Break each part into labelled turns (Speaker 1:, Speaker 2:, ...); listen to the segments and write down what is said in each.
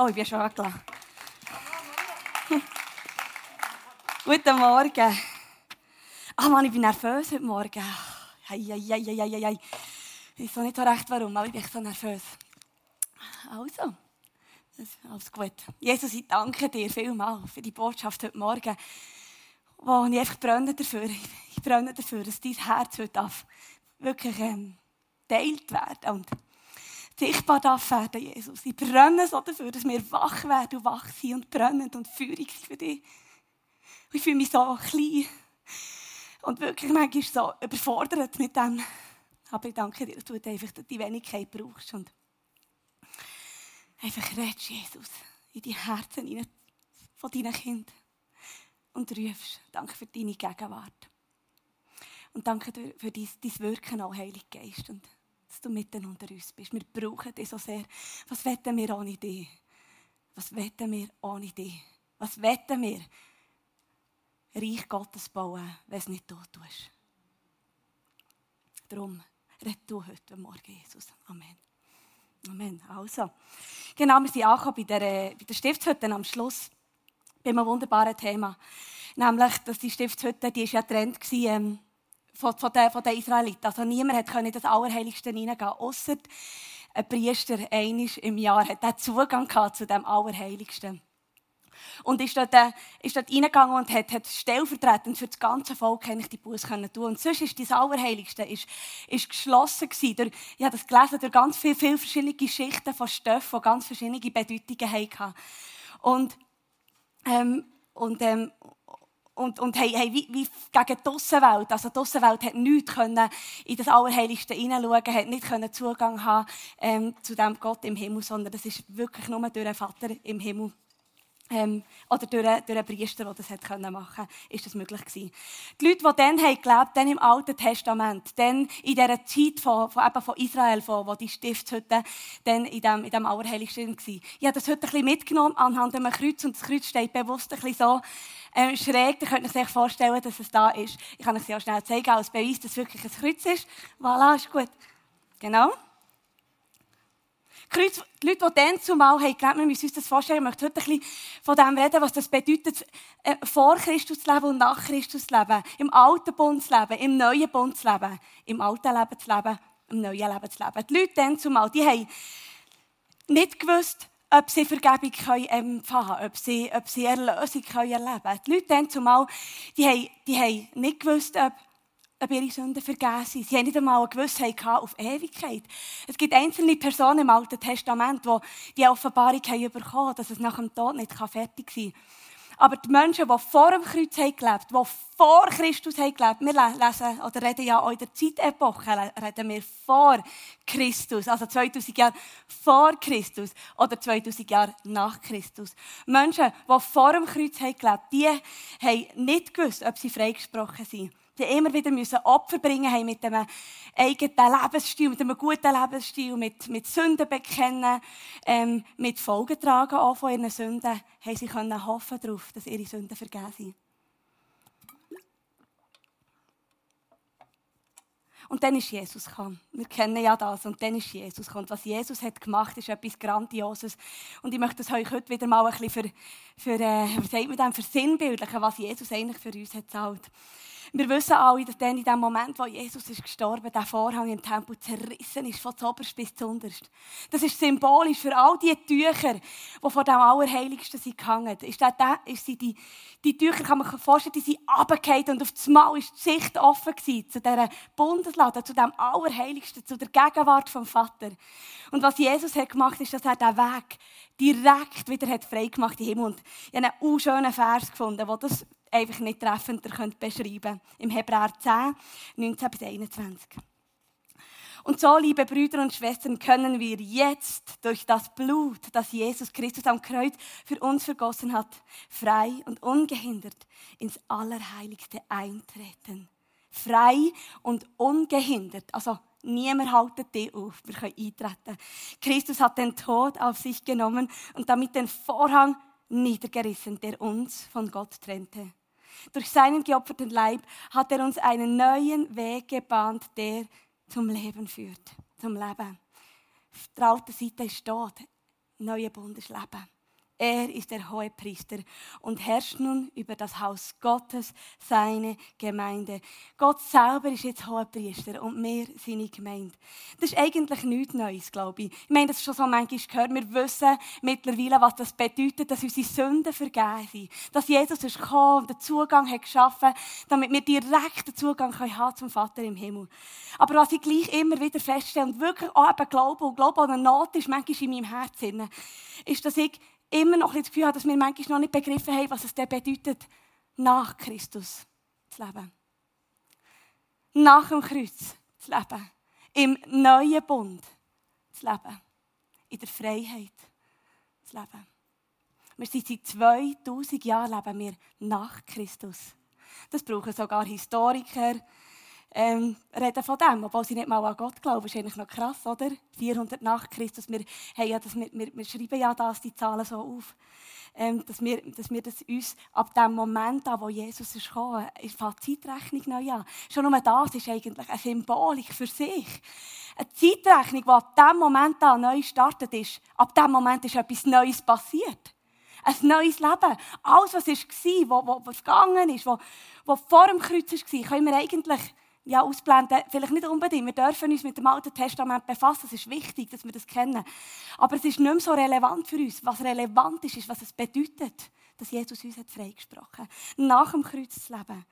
Speaker 1: Oh, ich bin schon weggelassen. Guten Morgen. Ah, Mann, ich bin nervös heute Morgen. Hei, hei. Ich weiß auch nicht so recht warum, aber ich bin so nervös. Also, alles gut. Jesus, ich danke dir vielmals für die Botschaft heute Morgen, wo ich einfach brenne dafür. Ich brenne dafür, dass dein Herz heute wirklich ähm, teilt werden und sichtbar darf werden, Jesus. Ich brenne so dafür, dass wir wach werden und wach sind und brennend und feurig sind für dich. Ich fühle mich so klein und wirklich manchmal so überfordert mit dem. Aber ich danke dir, dass du einfach die Wenigkeit brauchst und einfach redest, Jesus, in die Herzen hinein von deinen Kindern und rufst. Danke für deine Gegenwart. Und danke für dein, dein Wirken auch, Heilige Geist. Und dass du mitten unter uns bist. Wir brauchen dich so sehr. Was wetten wir ohne dich? Was wetten wir ohne dich? Was wetten wir? Reich Gottes bauen, wenn es nicht du tust. Darum, red du heute Morgen, Jesus. Amen. Amen. Also, genau, wir sind angekommen bei der, bei der Stiftshütte am Schluss. Bei einem wunderbaren Thema. Nämlich, dass die Stiftshütte, die ist ja Trend gewesen, ähm, von, den, von den Israeliten. Also niemand konnte in das Allerheiligste hineingehen, außer ein Priester einmal im Jahr hat Zugang zu dem Allerheiligsten. Und ist dort, äh, ist dort reingegangen und hat, hat stellvertretend für das ganze Volk eigentlich die Buße können. Und sonst ist das Allerheiligste ist, ist geschlossen. Durch, ich habe das gelesen durch ganz viele, viele verschiedene Geschichten von Stoffen, die ganz verschiedene Bedeutungen hatten. Und, ähm, und, ähm, und, und haben, haben wie, wie gegen die Aussenwelt, also die Aussenwelt hat nichts können in das Allerheiligste hineinschauen, hat nicht können Zugang haben ähm, zu dem Gott im Himmel, sondern das ist wirklich nur durch den Vater im Himmel ähm, oder durch, durch einen Priester, der das hat machen konnte, ist das möglich gewesen. Die Leute, die dann haben gelebt, dann im Alten Testament, dann in dieser Zeit von, von, eben von Israel, von, wo die Stiftshütte dann in dem, in dem Allerheiligsten war. Ich habe das heute ein bisschen mitgenommen anhand einem Kreuz und das Kreuz steht bewusst ein bisschen so ähm, schräg. Da könnt ihr euch vorstellen, dass es da ist. Ich kann es ja schnell zeigen, als Beweis, dass es wirklich ein Kreuz ist. Voilà, ist gut. Genau. Die Leute, die dann zumal haben gelebt, wir müssen uns das vorstellen, ich möchte heute ein bisschen von dem reden, was das bedeutet, äh, vor Christus zu leben und nach Christus zu leben. Im alten Bund zu leben, im neuen Bund zu leben. Im alten Leben zu leben, im neuen Leben zu leben. Die Leute dann zumal, die haben nicht gewusst, ob sie Vergebung empfangen können, ob sie, ob sie Erlösung erleben können. Die Leute dann zumal, die haben, die haben nicht gewusst, ob ob ihre Sünden vergeben sind. Sie haben nicht einmal eine Gewissheit auf Ewigkeit. Es gibt einzelne Personen im Alten Testament, die die Offenbarung haben bekommen dass es nach dem Tod nicht fertig sein kann. Aber die Menschen, die vor dem Kreuz haben gelebt die vor Christus haben gelebt wir lesen oder reden ja auch in der Zeitepoche, reden wir vor Christus, also 2000 Jahre vor Christus oder 2000 Jahre nach Christus. Menschen, die vor dem Kreuz haben gelebt die haben nicht gewusst, ob sie freigesprochen sind die immer wieder müssen Opfer bringen haben mit einem eigenen Lebensstil, mit einem guten Lebensstil, mit, mit Sünden bekennen, ähm, mit Folgen tragen auch von ihren Sünden, haben sie können hoffen darauf, dass ihre Sünden vergeben sind. Und dann ist Jesus gekommen. Wir kennen ja das. Und dann ist Jesus gekommen. Und was Jesus hat gemacht, ist etwas Grandioses. Und ich möchte es euch heute wieder mal ein bisschen für, für äh, wie sagt man dem, versinnbildlichen, was Jesus eigentlich für uns hat gezahlt. Wir wissen alle, dass dann in dem Moment, wo Jesus ist gestorben, der Vorhang im Tempel zerrissen ist, von zuoberst bis zuunterst. Das ist symbolisch für all die Tücher, die vor dem Allerheiligsten sind gehangen. Ist, das, ist sie die, die Tücher, kann man sich vorstellen, die sind runtergefallen und auf das Mal war die Sicht offen gewesen, zu dieser Bundeslade, zu dem Allerheiligsten, zu der Gegenwart vom Vater. Und was Jesus hat gemacht, ist, dass er den Weg direkt wieder hat frei gemacht den Himmel. Und ich habe einen schönen Vers gefunden, der das einfach nicht treffender könnt beschreiben Im Hebräer 10, 19 bis 21. Und so, liebe Brüder und Schwestern, können wir jetzt durch das Blut, das Jesus Christus am Kreuz für uns vergossen hat, frei und ungehindert ins Allerheiligste eintreten. Frei und ungehindert. Also niemand haltet dich auf. Wir können eintreten. Christus hat den Tod auf sich genommen und damit den Vorhang niedergerissen, der uns von Gott trennte. Durch seinen geopferten Leib hat er uns einen neuen Weg gebahnt, der zum Leben führt, zum Leben. Auf der alten Seite ist tot. neuen Bundes leben. Er ist der hohe Priester und herrscht nun über das Haus Gottes, seine Gemeinde. Gott selber ist jetzt hoher Priester und wir seine Gemeinde. Das ist eigentlich nichts Neues, glaube ich. Ich meine, das ist schon so manchmal gehört. Wir wissen mittlerweile, was das bedeutet, dass unsere Sünden vergeben sind. Dass Jesus ist gekommen und den Zugang hat geschaffen, damit wir direkt den Zugang haben zum Vater im Himmel. Aber was ich gleich immer wieder feststelle und wirklich auch eben glaube und glaube an eine Not ist manchmal in meinem Herzen, ist, dass ich immer noch das Gefühl habe, dass wir manchmal noch nicht begriffen haben, was es denn bedeutet, nach Christus zu leben. Nach dem Kreuz zu leben. Im neuen Bund zu leben. In der Freiheit zu leben. Wir sind seit 2000 Jahren leben wir nach Christus. Das brauchen sogar Historiker, ähm, reden von dem, obwohl sie nicht mal an Gott glauben. Das ist eigentlich noch krass, oder? 400 nach Christus. Wir, haben ja das, wir, wir schreiben ja das, die Zahlen so auf. Ähm, dass, wir, dass wir das uns ab dem Moment an, wo Jesus ist gekommen, ist die Zeitrechnung neu an. Schon nur das ist eigentlich eine Symbolik für sich. Eine Zeitrechnung, die ab dem Moment an neu startet ist, ab dem Moment ist etwas Neues passiert. Ein neues Leben. Alles, was war, was, was gegangen ist, was, was vor dem Kreuz war, können wir eigentlich ja, ausblenden, vielleicht nicht unbedingt. Wir dürfen uns mit dem Alten Testament befassen. Es ist wichtig, dass wir das kennen. Aber es ist nicht mehr so relevant für uns. Was relevant ist, ist, was es bedeutet, dass Jesus uns hat freigesprochen hat. Nach dem Kreuz zu leben.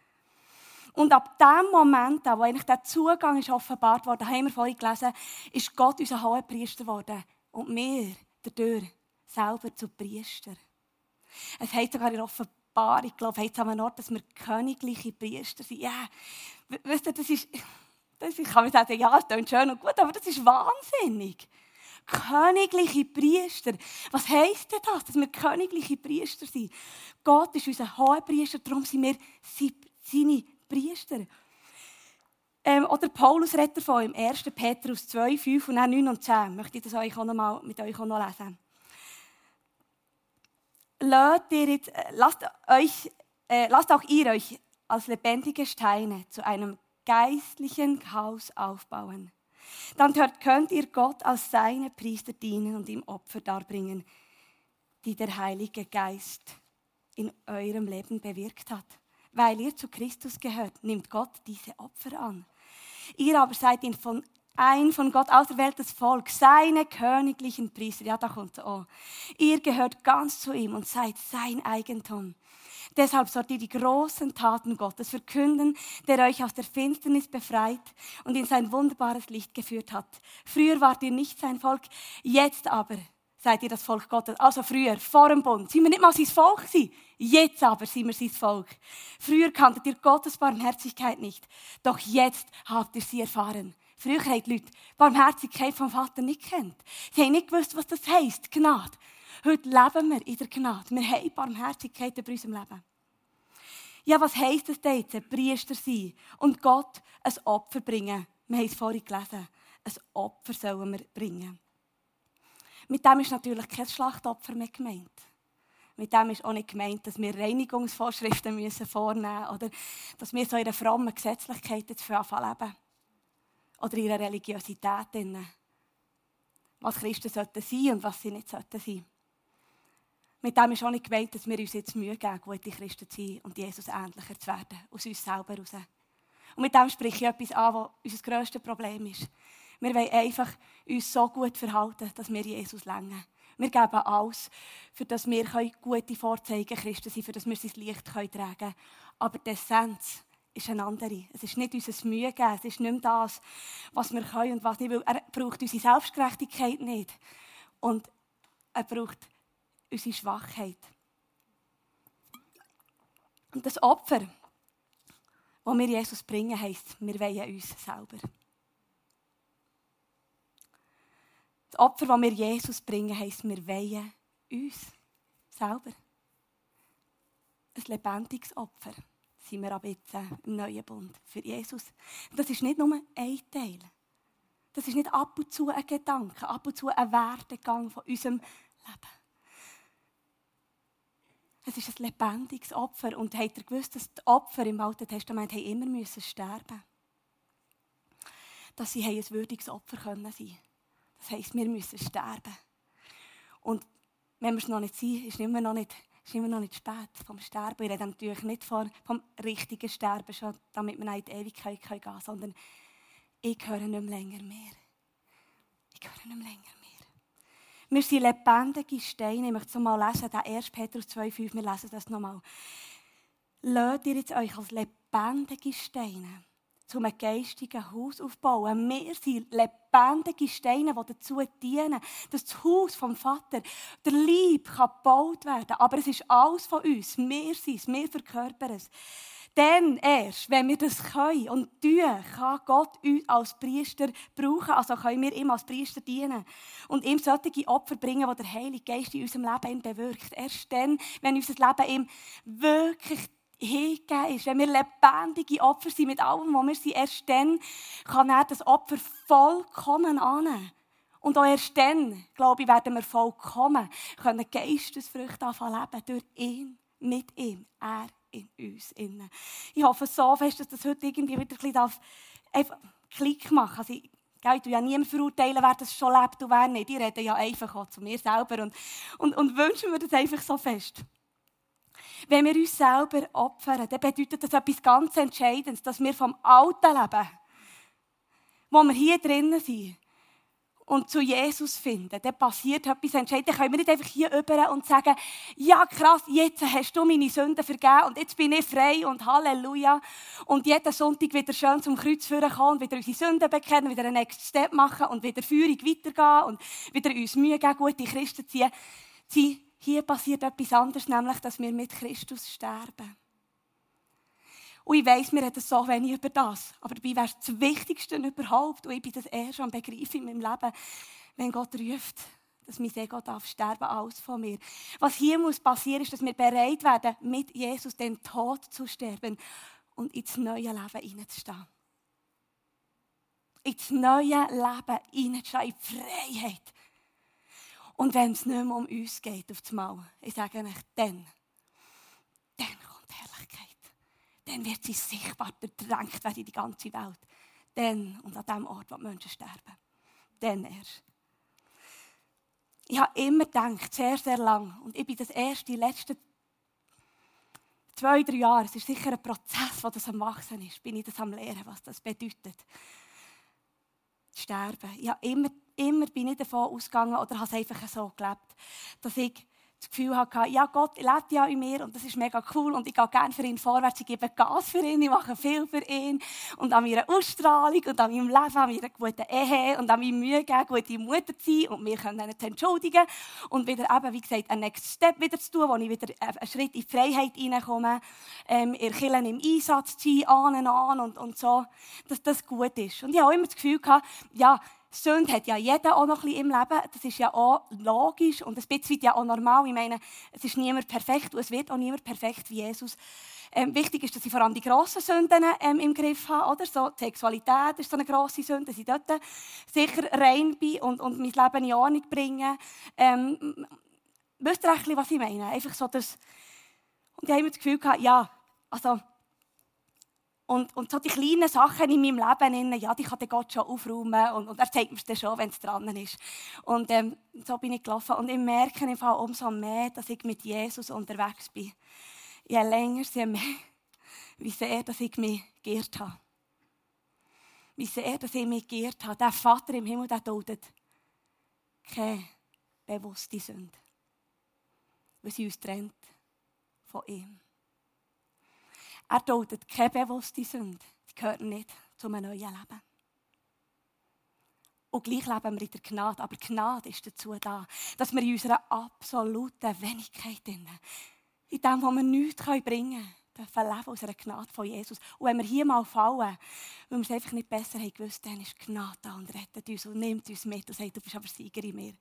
Speaker 1: Und ab dem Moment, wo eigentlich der Zugang ist offenbart wurde, haben wir vorhin gelesen, ist Gott unser hoher Priester geworden. Und wir, dadurch, selber zu Priester. Es heißt sogar in Offenbarung, ich glaube, heißt an einem Ort, dass wir königliche Priester sind. Ja, yeah Wisst ihr, das ist, das, ich kann mir sagen, ja, es klingt schön und gut, aber das ist wahnsinnig. Königliche Priester. Was heisst denn das, dass wir königliche Priester sind? Gott ist unser hoher Priester, darum sind wir seine Priester. Ähm, oder Paulus redet davon im 1. Petrus 2, 5 und dann 9 und 10. Möchte ich das euch auch noch mal, mit euch auch noch lesen. Lasst, ihr jetzt, äh, lasst, euch, äh, lasst auch ihr euch als lebendige Steine zu einem geistlichen Haus aufbauen. Dann könnt ihr Gott als seine Priester dienen und ihm Opfer darbringen, die der Heilige Geist in eurem Leben bewirkt hat. Weil ihr zu Christus gehört, nimmt Gott diese Opfer an. Ihr aber seid von, ein von Gott auserwähltes Volk, seine königlichen Priester. Ja, da kommt es. Ihr gehört ganz zu ihm und seid sein Eigentum. Deshalb sollt ihr die großen Taten Gottes verkünden, der euch aus der Finsternis befreit und in sein wunderbares Licht geführt hat. Früher wart ihr nicht sein Volk, jetzt aber seid ihr das Volk Gottes. Also früher, vor dem Bund, sind wir nicht mal sein Volk gewesen. Jetzt aber sind wir sein Volk. Früher kanntet ihr Gottes Barmherzigkeit nicht, doch jetzt habt ihr sie erfahren. Früher haben die Leute Barmherzigkeit vom Vater nicht kennt. Sie haben nicht gewusst, was das heisst, Gnade. Heute leben wir in der Gnade. Wir haben Barmherzigkeit in unserem Leben. Ja, was heisst es denn jetzt? Priester sein und Gott ein Opfer bringen. Wir haben es vorhin gelesen. Ein Opfer sollen wir bringen. Mit dem ist natürlich kein Schlachtopfer mehr gemeint. Mit dem ist auch nicht gemeint, dass wir Reinigungsvorschriften müssen vornehmen müssen oder dass wir so in einer frommen Gesetzlichkeit jetzt leben. Oder in einer Religiosität. Was Christen sollten sein und was sie nicht sollten sein. Mit dem ist auch nicht gemeint, dass wir uns jetzt Mühe geben, gute Christen zu sein und Jesus ähnlicher zu werden, aus uns selber heraus. Und mit dem spreche ich etwas an, was unser grösstes Problem ist. Wir wollen einfach uns so gut verhalten, dass wir Jesus längen. Wir geben alles, für dass wir gute Vorzeigen Christen sind, für dass wir sein Licht tragen können. Aber die Essenz ist eine andere. Es ist nicht unser Mühe geben, es ist nicht das, was wir können und was nicht. Weil er braucht unsere Selbstgerechtigkeit nicht. Und er braucht unsere Schwachheit. Und das Opfer, das wir Jesus bringen, heisst, wir wollen uns selber. Das Opfer, das wir Jesus bringen, heisst, wir wollen uns selber. Ein lebendiges Opfer sind wir ab jetzt im neuen Bund für Jesus. Das ist nicht nur ein Teil. Das ist nicht ab und zu ein Gedanke, ab und zu ein Werdegang von unserem Leben. Es ist ein lebendiges Opfer. Und habt ihr gewusst, dass die Opfer im Alten Testament immer müssen sterben Dass sie ein würdiges Opfer können sein Das heisst, wir müssen sterben. Und wenn wir es noch nicht sind, ist immer noch nicht, ist immer noch nicht spät vom Sterben. Ich rede natürlich nicht vom, vom richtigen Sterben, schon, damit wir in die Ewigkeit gehen können, sondern ich höre nicht mehr länger mehr. Ich höre nicht mehr länger mehr. Wir sind lebendige Steine. Ich möchte es mal lesen, der 1. Petrus 2,5. Wir lesen das nochmal. Lasst ihr jetzt euch als lebendige Steine zu einem geistigen Haus aufbauen. Wir sind lebendige Steine, die dazu dienen, dass das Haus vom Vater, der Lieb, kann gebaut werden. Aber es ist alles von uns. Wir sind es, wir verkörpern es. Dann erst, wenn wir das können und tun, kann Gott uns als Priester brauchen. Also können wir ihm als Priester dienen. Und ihm solche Opfer bringen, die der Heilige Geist in unserem Leben bewirkt. Erst dann, wenn unser Leben ihm wirklich hingegeben ist, wenn wir lebendige Opfer sind mit allem, was wir sind, erst dann kann er das Opfer vollkommen annehmen. Und auch erst dann, glaube ich, werden wir vollkommen können Geistesfrüchte anfangen leben durch ihn, mit ihm, er in uns. Innen. Ich hoffe so fest, dass das heute irgendwie wieder ein einfach Klick machen also ich, ich tue ja niemand verurteilen, wer das schon lebt und wer nicht. Ich rede ja einfach auch zu mir selber und, und, und wünschen mir das einfach so fest. Wenn wir uns selber opfern, dann bedeutet das etwas ganz Entscheidendes, dass wir vom alten Leben, wo wir hier drinnen sind, und zu Jesus finden, dann passiert etwas entscheidend. Dann können wir nicht einfach hier über und sagen, ja krass, jetzt hast du meine Sünden vergeben und jetzt bin ich frei und Halleluja. Und jeden Sonntag wieder schön zum Kreuz führen kommen und wieder unsere Sünden bekennen, wieder einen Next Step machen und wieder Führung weitergehen und wieder uns Mühe geben, gute Christen zu sein. Hier passiert etwas anderes, nämlich, dass wir mit Christus sterben. Und ich weiss, wir reden so wenig über das. Aber dabei wäre es das Wichtigste überhaupt. Und ich bin das erst am Begreifen in meinem Leben, wenn Gott ruft, dass mein Ego darf sterben, alles von mir. Was hier muss passieren, ist, dass wir bereit werden, mit Jesus den Tod zu sterben und ins neue Leben hineinzustehen. Ins neue Leben hineinzustehen, in die Freiheit. Und wenn es nicht mehr um uns geht, auf das Mal, ich sage euch, dann, dann kommt. Dann wird sie sichtbar bedrängt werden in die ganze Welt. Dann und an dem Ort, wo die Menschen sterben. Dann erst. Ich habe immer gedacht, sehr, sehr lang, und ich bin das erste, die letzten zwei, drei Jahre, es ist sicher ein Prozess, wo das am Wachsen ist, bin ich das am Lehren, was das bedeutet. Sterben. Ich habe immer immer bin ich davon ausgegangen oder habe es einfach so gelebt, dass ich das Gefühl hatte, ja, Gott lebt ja in mir und das ist mega cool und ich gehe gerne für ihn vorwärts, ich gebe Gas für ihn, ich mache viel für ihn und an meiner Ausstrahlung und an meinem Leben, an meiner guten Ehe und an meiner Mühe geben, gute Mutter zu sein und wir können ihn entschuldigen und wieder eben, wie gesagt, einen Next Step wieder zu tun, wo ich wieder einen Schritt in die Freiheit reinkomme, ähm, ihr Killen im Einsatz zu sein, an und an und so, dass das gut ist. Und ich habe auch immer das Gefühl gehabt, ja, Sünde hat ja jeder auch noch ein bisschen im Leben. Das ist ja auch logisch und ein bisschen ja auch normal. Ich meine, es ist niemand perfekt und es wird auch niemand perfekt wie Jesus. Ähm, wichtig ist, dass ich vor allem die grossen Sünden ähm, im Griff habe. Oder? So, die Sexualität ist so eine grosse Sünde, dass ich dort sicher rein bin und, und mein Leben in Ordnung bringe. Ähm, wisst ihr was ich meine? Einfach so das... Und ich habe immer das Gefühl gehabt, ja, also und, und so die kleinen Sachen in meinem Leben, ja, die kann der Gott schon aufräumen. Und, und er zeigt mir das schon, wenn es dran ist. Und ähm, so bin ich gelaufen. Und ich merke im Fall umso mehr, dass ich mit Jesus unterwegs bin. Je länger, je mehr, wie sehr, dass ich mich geirrt habe. Wie sehr, dass ich mich geirrt habe. Der Vater im Himmel, der duldet keine bewusste Sünde. Weil sie uns trennt von ihm. Er duldet keine bewusste Sünde. Die gehört nicht zu einem neuen Leben. Und gleich leben wir in der Gnade. Aber Gnade ist dazu da, dass wir in unserer absoluten Wenigkeit, in dem, was wir nichts bringen können, dürfen leben aus einer Gnade von Jesus. Und wenn wir hier mal fallen, weil wir es einfach nicht besser haben gewusst, dann ist Gnade da und rettet uns und nimmt uns mit und sagt, du bist aber Sieger in mir.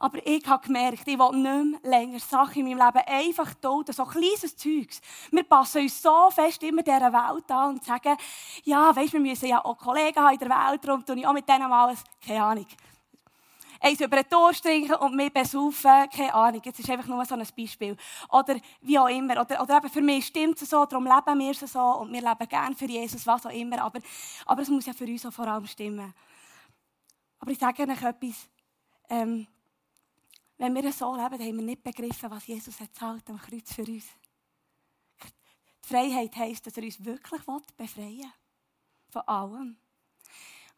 Speaker 1: Aber ich habe gemerkt, ich will nicht mehr länger Sachen in meinem Leben einfach dulden, so kleines Zeugs. Wir passen uns so fest immer dieser Welt an und sagen, ja, weisst, wir müssen ja auch Kollegen haben in der Welt, darum tue ich auch mit denen mal, keine Ahnung, eins über den Tor trinken und mich besaufen, keine Ahnung, jetzt ist einfach nur so ein Beispiel. Oder wie auch immer, oder, oder eben für mich stimmt es so, darum leben wir so und wir leben gerne für Jesus, was auch immer, aber, aber es muss ja für uns auch vor allem stimmen. Aber ich sage euch etwas, ähm, wenn wir so leben, haben wir nicht begriffen, was Jesus am Kreuz für uns. Die Freiheit heisst, dass er uns wirklich befreien will. Von allem.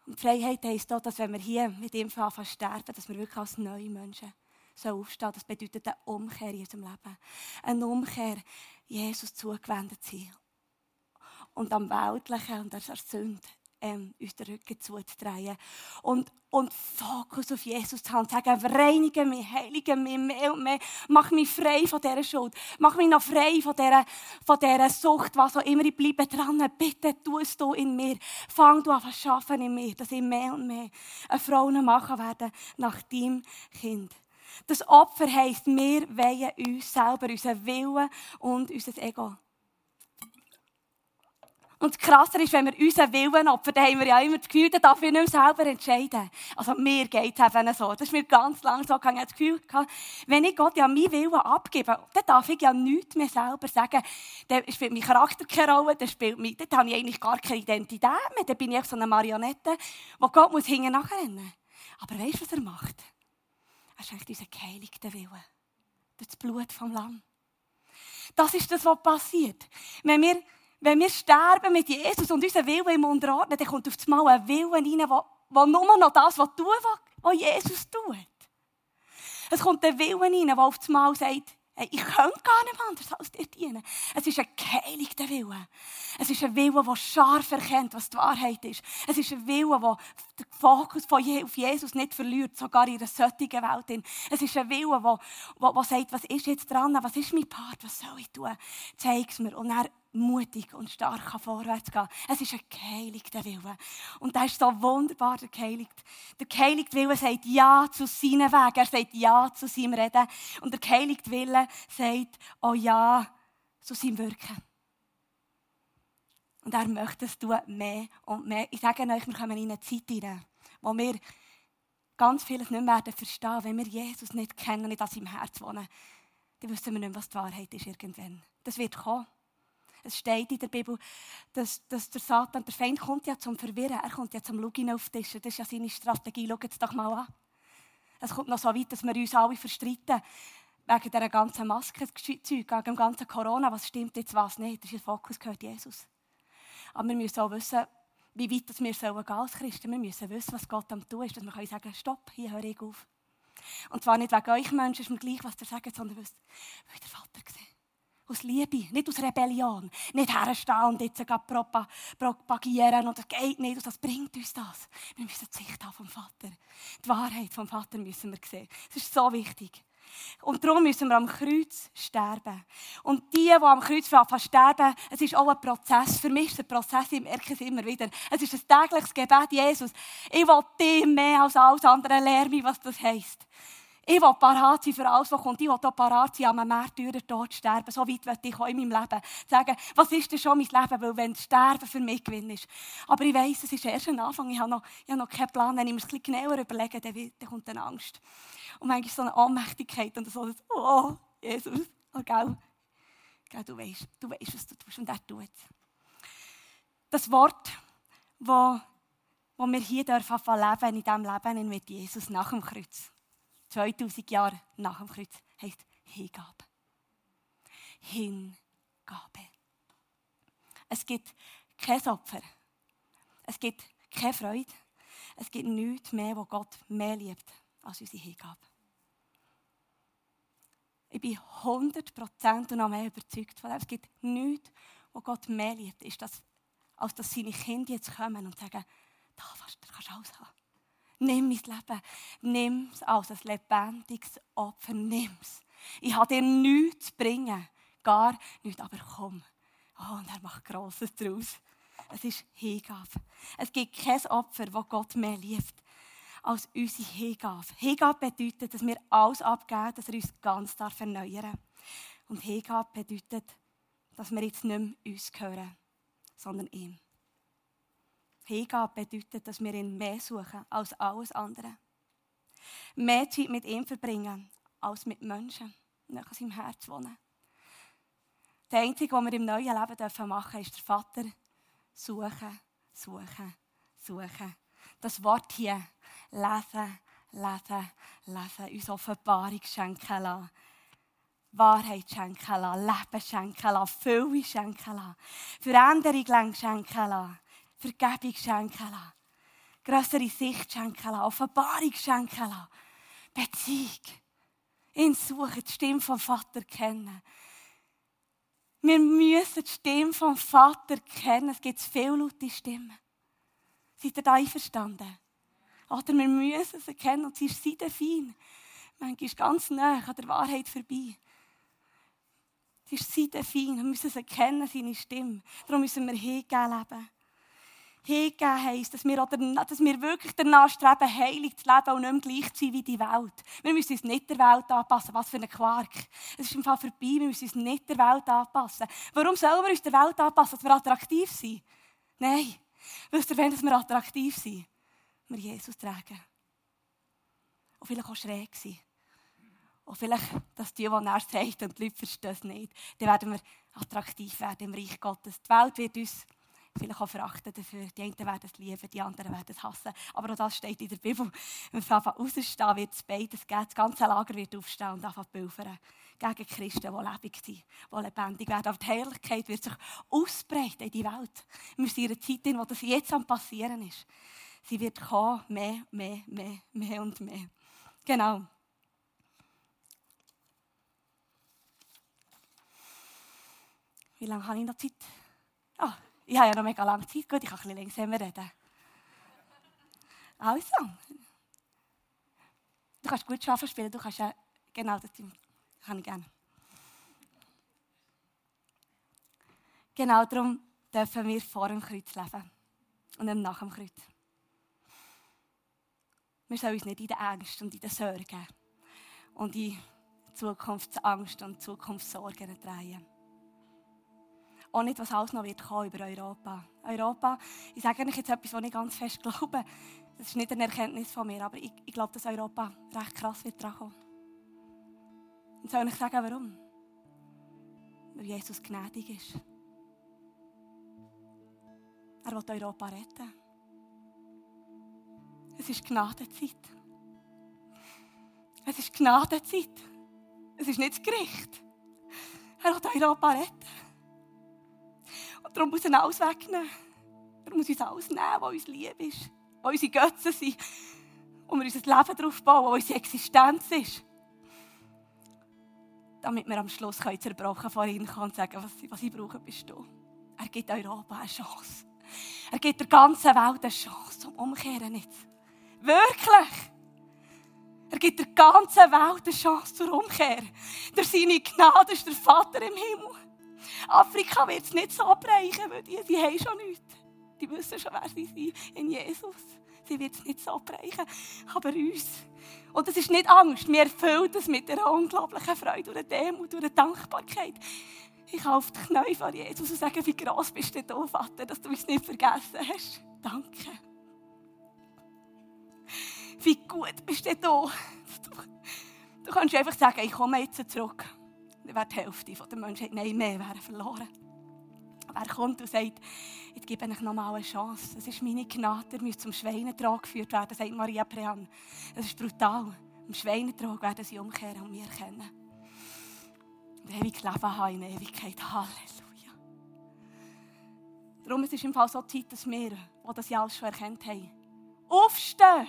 Speaker 1: Und die Freiheit heisst auch, dass wenn wir hier mit ihm anfangen zu sterben, dass wir wirklich als neue Menschen so aufstehen. Das bedeutet eine Umkehr in unserem Leben. Eine Umkehr, Jesus zugewendet sein. Und am Weltlichen und der Sünde ähm, uns den Rücken zuzudrehen. Und, und Fokus auf Jesus zu haben und sagen, reinige mich, heilige mich mehr und mehr. Mach mich frei von dieser Schuld. Mach mich noch frei von dieser, von dieser Sucht, was auch immer. Ich bleibe dran. Bitte tu es du in mir. Fang du an zu arbeiten in mir, dass ich mehr und mehr eine Frau machen werde nach deinem Kind. Das Opfer heisst, wir wollen uns selber, unseren Willen und unser Ego und Krasser ist, wenn wir unseren Willen opfern, dann haben wir ja immer das Gefühl, dann darf ich nicht mehr selber entscheiden. Also mir geht es eben so. Das ist mir ganz lange so gegangen. Ich das Gefühl wenn ich Gott ja meinen Willen abgebe, dann darf ich ja nichts mehr selber sagen. Dann spielt mein Charakter keine Rolle, dann, spielt mich, dann habe ich eigentlich gar keine Identität mehr. Dann bin ich so eine Marionette, wo Gott muss hinten nachrennen. Aber weißt du, was er macht? Er schenkt uns einen geheiligten Willen. Durch das Blut vom Lamm. Das ist das, was passiert. Wenn wir wenn wir sterben mit Jesus und unseren Willen im Unterordnen, dann kommt auf einmal ein Willen rein, der nur noch das was tun was Jesus tut. Es kommt ein Willen rein, der auf einmal sagt, hey, ich könnte gar nicht anders als dir dienen. Es ist ein geheiligter Wille. Es ist ein Wille, der scharf erkennt, was die Wahrheit ist. Es ist ein Wille, der den Fokus auf Jesus nicht verliert, sogar in einer solchen Welt. Es ist ein Wille, der sagt, was ist jetzt dran, was ist mein Part, was soll ich tun? Zeig es mir. Und er mutig und stark vorwärts gehen Es ist ein geheiligter Wille. Und das ist so wunderbar, der geheiligte. Der geheiligte Wille sagt Ja zu seinen Wegen. Er sagt Ja zu seinem Reden. Und der geheiligte Wille sagt Oh Ja zu seinem Wirken. Und er möchte es tun, mehr und mehr. Ich sage euch, wir kommen in eine Zeit hinein, wo wir ganz vieles nicht mehr verstehen Wenn wir Jesus nicht kennen, nicht an seinem Herz wohnen, dann wissen wir nicht, was die Wahrheit ist irgendwann. Das wird kommen. Es steht in der Bibel, dass, dass der Satan, der Feind, kommt ja zum Verwirren. Er kommt ja zum Lugin auf den Tisch. Das ist ja seine Strategie. Schaut es doch mal an. Es kommt noch so weit, dass wir uns alle verstreiten. Wegen dieser ganzen Maskenzeug, wegen dem ganzen Corona. Was stimmt jetzt, was nicht. Der Fokus, gehört Jesus. Aber wir müssen auch wissen, wie weit wir sollen gehen als Christen. Wir müssen wissen, was Gott am tun ist, dass wir können sagen, stopp, hier höre ich auf. Und zwar nicht wegen euch Menschen, ist mir gleich, was ihr sagt, sondern weil der Vater gesehen aus Liebe, nicht aus Rebellion. Nicht herstehen und jetzt propagieren und das geht nicht. Und das bringt uns das. Wir müssen die Sicht haben vom Vater. Die Wahrheit vom Vater müssen wir sehen. Das ist so wichtig. Und darum müssen wir am Kreuz sterben. Und die, die am Kreuz sterben, es ist auch ein Prozess. Für mich ist es ein Prozess, ich merke es immer wieder. Es ist ein tägliches Gebet, Jesus. Ich will dich mehr als alles andere lernen, was das heisst. Ich will parat sein für alles, was kommt. Ich will auch parat sein, an einem Märtyrer tot sterben. So weit möchte ich auch in meinem Leben sagen, was ist denn schon mein Leben? Weil wenn das Sterben für mich Gewinn ist. Aber ich weiss, es ist erst ein Anfang. Ich habe noch, ich habe noch keinen Plan. Wenn ich mir bisschen genauer überlege, dann, kommt eine Angst. Und manchmal so eine Ohnmächtigkeit und so, oh, Jesus, oh, gell. gell du, weißt, du weißt, was du tust und er tut Das Wort, das wo wir hier dürfen leben, in diesem Leben mit Jesus nach dem Kreuz. 2000 Jahre nach dem Kreuz, heißt Hingabe. Hingabe. Es gibt kein Opfer. Es gibt keine Freude. Es gibt nichts mehr, wo Gott mehr liebt als unsere Hingabe. Ich bin 100% und noch mehr überzeugt von dem. Es gibt nichts, wo Gott mehr liebt, als dass seine Kinder jetzt kommen und sagen, da kannst du alles haben. Nimm mein Leben. Nimm es als ein lebendiges Opfer. Nimm es. Ich habe dir nichts zu bringen. Gar nichts. Aber komm. Oh, und er macht Grosses daraus. Es ist Hingabe. Es gibt kein Opfer, das Gott mehr liebt als unsere Hingabe. Hingabe bedeutet, dass wir alles abgeben, dass er uns ganz erneuern darf. Und Hingabe bedeutet, dass wir jetzt nicht mehr uns gehören, sondern ihm. Hingabe bedeutet, dass wir ihn mehr suchen als alles andere. Mehr Zeit mit ihm verbringen als mit Menschen, nach seinem Herz wohnen. Das Einzige, was wir im neuen Leben machen dürfen, ist der Vater suchen, suchen, suchen. Das Wort hier, lesen, lesen, lesen, uns Offenbarung schenken lassen. Wahrheit schenken lassen, Leben schenken lassen, Fülle schenken lassen, Veränderung schenken lassen, Vergebung schenken lassen, größere Sicht schenken lassen, Offenbarung schenken lassen, Beziehung. Ihn suchen, die Stimme vom Vater kennen. Wir müssen die Stimme vom Vater kennen. Es gibt viele laute Stimmen. Seid ihr da einverstanden? Oder wir müssen sie kennen und sie ist seidefein. Manchmal ist ganz nah an der Wahrheit vorbei. Sie ist seidefein. Wir müssen sie kennen, seine Stimme. Darum müssen wir hingehen leben. Hingeben heisst, dass wir, dass wir wirklich danach streben, heilig zu leben und nicht mehr gleich zu sein wie die Welt. Wir müssen uns nicht der Welt anpassen. Was für ein Quark. Es ist im Fall vorbei. Wir müssen uns nicht der Welt anpassen. Warum sollen wir uns der Welt anpassen, dass wir attraktiv sind? Nein. Wisst ihr, wenn wir attraktiv sind? Wir Jesus tragen. Und vielleicht auch schräg sein. Und vielleicht, dass die, die er sagt und die Leute verstehen es nicht, dann werden wir attraktiv werden im Reich Gottes. Die Welt wird uns vielleicht auch verachten dafür. Die einen werden es lieben, die anderen werden es hassen. Aber auch das steht in der Bibel. Wenn wir einfach rausstehen, wird es beides geben. Das ganze Lager wird aufstehen und einfach pilfern. Gegen Christen, die lebendig sind, die lebendig werden. Aber die Herrlichkeit wird sich ausbreiten in die Welt. Wir sind in einer Zeit, in der das jetzt am passieren ist. Sie wird kommen, mehr, mehr, mehr, mehr und mehr. Genau. Wie lange habe ich noch Zeit? Ah, ich habe ja noch mega lange Zeit. Gut, ich kann ein bisschen langsamer reden. Also. Du kannst gut Schaffen spielen. Du kannst ja... Genau, das kann ich gerne. Genau darum dürfen wir vor dem Kreuz leben. Und nicht nach dem Kreuz. Wir sollen uns nicht in der Angst und in den Sorgen und in Zukunftsangst und Zukunftssorgen drehen. Auch nicht, was alles noch wird kommen über Europa. Europa, ich sage euch jetzt etwas, was ich ganz fest glaube. Das ist nicht eine Erkenntnis von mir, aber ich, ich glaube, dass Europa recht krass wird dran kommen. Und soll ich sagen, warum? Weil Jesus gnädig ist. Er will Europa retten. Es ist Gnadenzeit. Es ist Gnadenzeit. Es ist nicht das Gericht. Er will Europa retten. Und darum muss er alles wegnehmen. Er muss uns alles nehmen, was uns lieb ist. Was unsere Götzen sind. Wo wir unser Leben darauf bauen, wo unsere Existenz ist. Damit wir am Schluss zerbrochen vor ihm kommen und sagen, was, was ich brauche, bist du. Er gibt Europa eine Chance. Er gibt der ganzen Welt eine Chance zum Umkehren. Nicht. Wirklich. Er gibt der ganzen Welt eine Chance zur Umkehr. Durch seine Gnade ist der Vater im Himmel. Afrika wird es nicht so brechen, weil die, die haben schon nichts. Die wissen schon, wer sie sind in Jesus. Sie wird es nicht so brechen, aber uns. Und es ist nicht Angst, mir erfüllt es mit einer unglaublichen Freude und einer Demut und einer Dankbarkeit. Ich kann auf die Knie von Jesus und sagen, wie gross bist du, Vater, dass du uns nicht vergessen hast. Danke wie gut bist du da? Du kannst einfach sagen, ich komme jetzt zurück. Wäre die Hälfte der Menschheit, nein, mehr wären verloren. Wer kommt und sagt, ich gebe euch noch mal eine Chance. Es ist meine Gnade, ihr müsst zum Schweinetrag geführt werden, sagt Maria Prean. Es ist brutal. Im Schweinetrag werden sie umkehren und mich erkennen. Und ewig Leben haben in Ewigkeit. Halleluja. Darum ist es im Fall so Zeit, dass wir, die das ja alles schon erkannt haben, aufstehen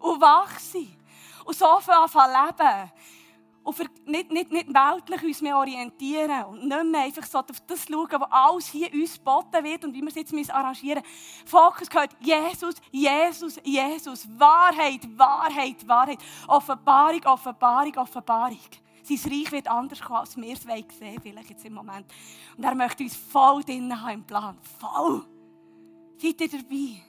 Speaker 1: und wach sein. Und so anfangen leben. Und für nicht, nicht, nicht weltlich uns mehr orientieren und nicht mehr einfach so auf das schauen, was alles hier uns geboten wird und wie wir es jetzt arrangieren müssen. Fokus gehört Jesus, Jesus, Jesus. Wahrheit, Wahrheit, Wahrheit. Offenbarung, Offenbarung, Offenbarung. Sein Reich wird anders kommen, als wir es sehen vielleicht jetzt im Moment. Und er möchte uns voll drinnen haben im Plan. Voll. Seid ihr dabei?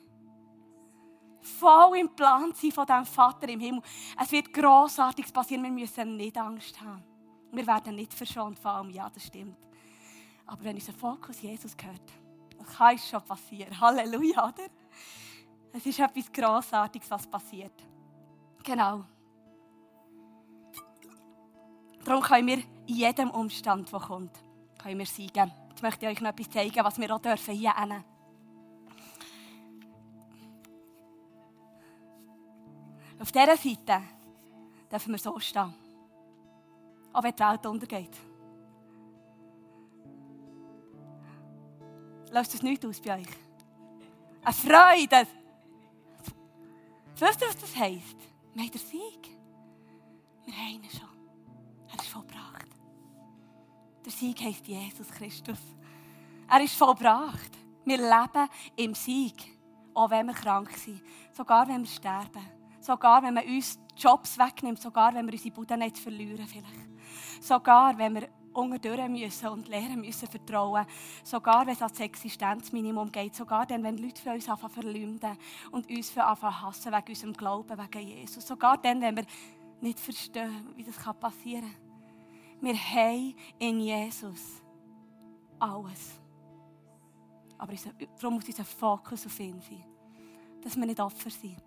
Speaker 1: Voll im Plan sein von diesem Vater im Himmel. Es wird Grossartiges passieren, wir müssen nicht Angst haben. Wir werden nicht verschont von allem, ja, das stimmt. Aber wenn unser Fokus Jesus gehört, dann kann es schon passieren. Halleluja, oder? Es ist etwas Grossartiges, was passiert. Genau. Darum können wir in jedem Umstand, der kommt, können wir siegen. Jetzt möchte ich euch noch etwas zeigen, was wir auch dürfen hier hinten. Auf dieser Seite dürfen wir so stehen. Auch wenn die Welt untergeht. Löst das nichts aus bei euch? Eine Freude. Wisst ihr, was das heisst? Wir haben den Sieg. Wir haben ihn schon. Er ist vollbracht. Der Sieg heisst Jesus Christus. Er ist vollbracht. Wir leben im Sieg. Auch wenn wir krank sind. Sogar wenn wir sterben. Sogar wenn man uns Jobs wegnimmt. Sogar wenn wir unsere Bude nicht verlieren vielleicht. Sogar wenn wir unterdurch müssen und lernen müssen vertrauen. Sogar wenn es ans Existenzminimum geht. Sogar dann, wenn Leute für uns anfangen verleumden und uns für anfangen hassen wegen unserem Glauben, wegen Jesus. Sogar dann, wenn wir nicht verstehen, wie das passieren kann. Wir haben in Jesus alles. Aber darum muss unser Fokus auf ihn sein. Dass wir nicht Opfer sind.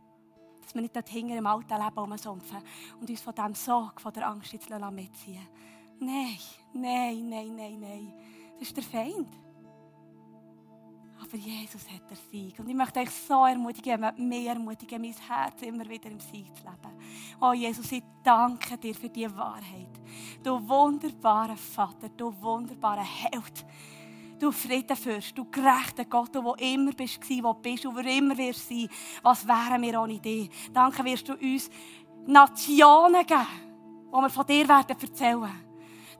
Speaker 1: Dass wir nicht hinter im alten Leben rumsumpfen und uns von diesem Sorg, von der Angst jetzt mitziehen Nein, nein, nein, nein, nein. Das ist der Feind. Aber Jesus hat den Sieg. Und ich möchte euch so ermutigen, mehr ermutigen, mein Herz immer wieder im Sieg zu leben. Oh Jesus, ich danke dir für diese Wahrheit. Du wunderbarer Vater, du wunderbarer Held. Du Friedenfürst, du gerechter Gott, du wo immer bist, wo bist und wo immer wirst sein. Was wären wir ohne dich? Danke wirst du uns Nationen geben, wo wir von dir werden erzählen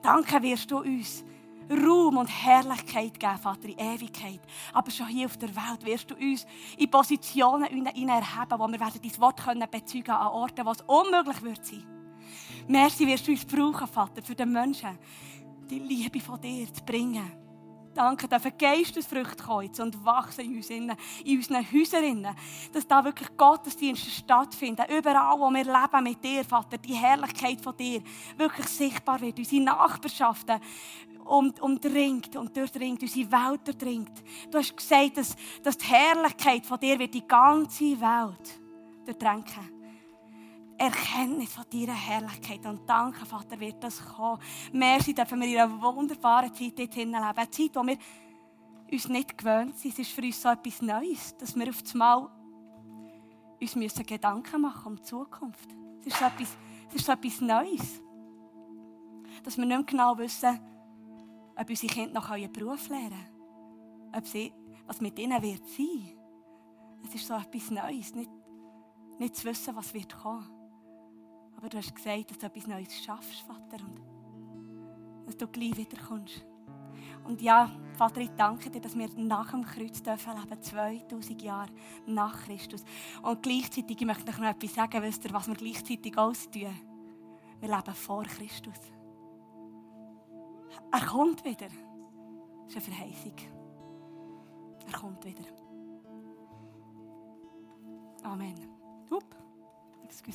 Speaker 1: Danke wirst du uns Ruhm und Herrlichkeit geben, Vater, in Ewigkeit. Aber schon hier auf der Welt wirst du uns in Positionen erheben, wo wir dein Wort können bezeugen an Orten, wo es unmöglich wird sein. Merci wirst du uns brauchen, Vater, für den Menschen, die Liebe von dir zu bringen. Danke, dürfen Geistesfrüchte kommen und wachsen in, uns, in unseren Häusern. Dass da wirklich Gottesdienste stattfinden. Überall, wo wir leben mit dir, Vater, die Herrlichkeit von dir wirklich sichtbar wird. Unsere Nachbarschaften um, umdringt und durchdringt, unsere Welt durchdringt. Du hast gesagt, dass, dass die Herrlichkeit von dir wird die ganze Welt durchdrängen. Erkenntnis von deiner Herrlichkeit. Und danke, Vater, wird das kommen. Merci, dürfen wir in einer wunderbaren Zeit dort leben. Eine Zeit, wo wir uns nicht gewöhnt sind. Es ist für uns so etwas Neues, dass wir auf einmal uns müssen Gedanken machen um die Zukunft. Es ist so etwas, es ist so etwas Neues. Dass wir nicht mehr genau wissen, ob unsere Kinder noch einen Beruf lernen können. Ob sie, was mit ihnen wird sein. Es ist so etwas Neues. Nicht, nicht zu wissen, was wird kommen. Aber du hast gesagt, dass du etwas Neues schaffst, Vater. Und dass du gleich wiederkommst. Und ja, Vater, ich danke dir, dass wir nach dem Kreuz dürfen leben, 2000 Jahre nach Christus. Und gleichzeitig, ich möchte noch etwas sagen, wisst ihr, was wir gleichzeitig austun? Wir leben vor Christus. Er kommt wieder. Das ist eine Verheißung. Er kommt wieder. Amen. Hup. Excuse.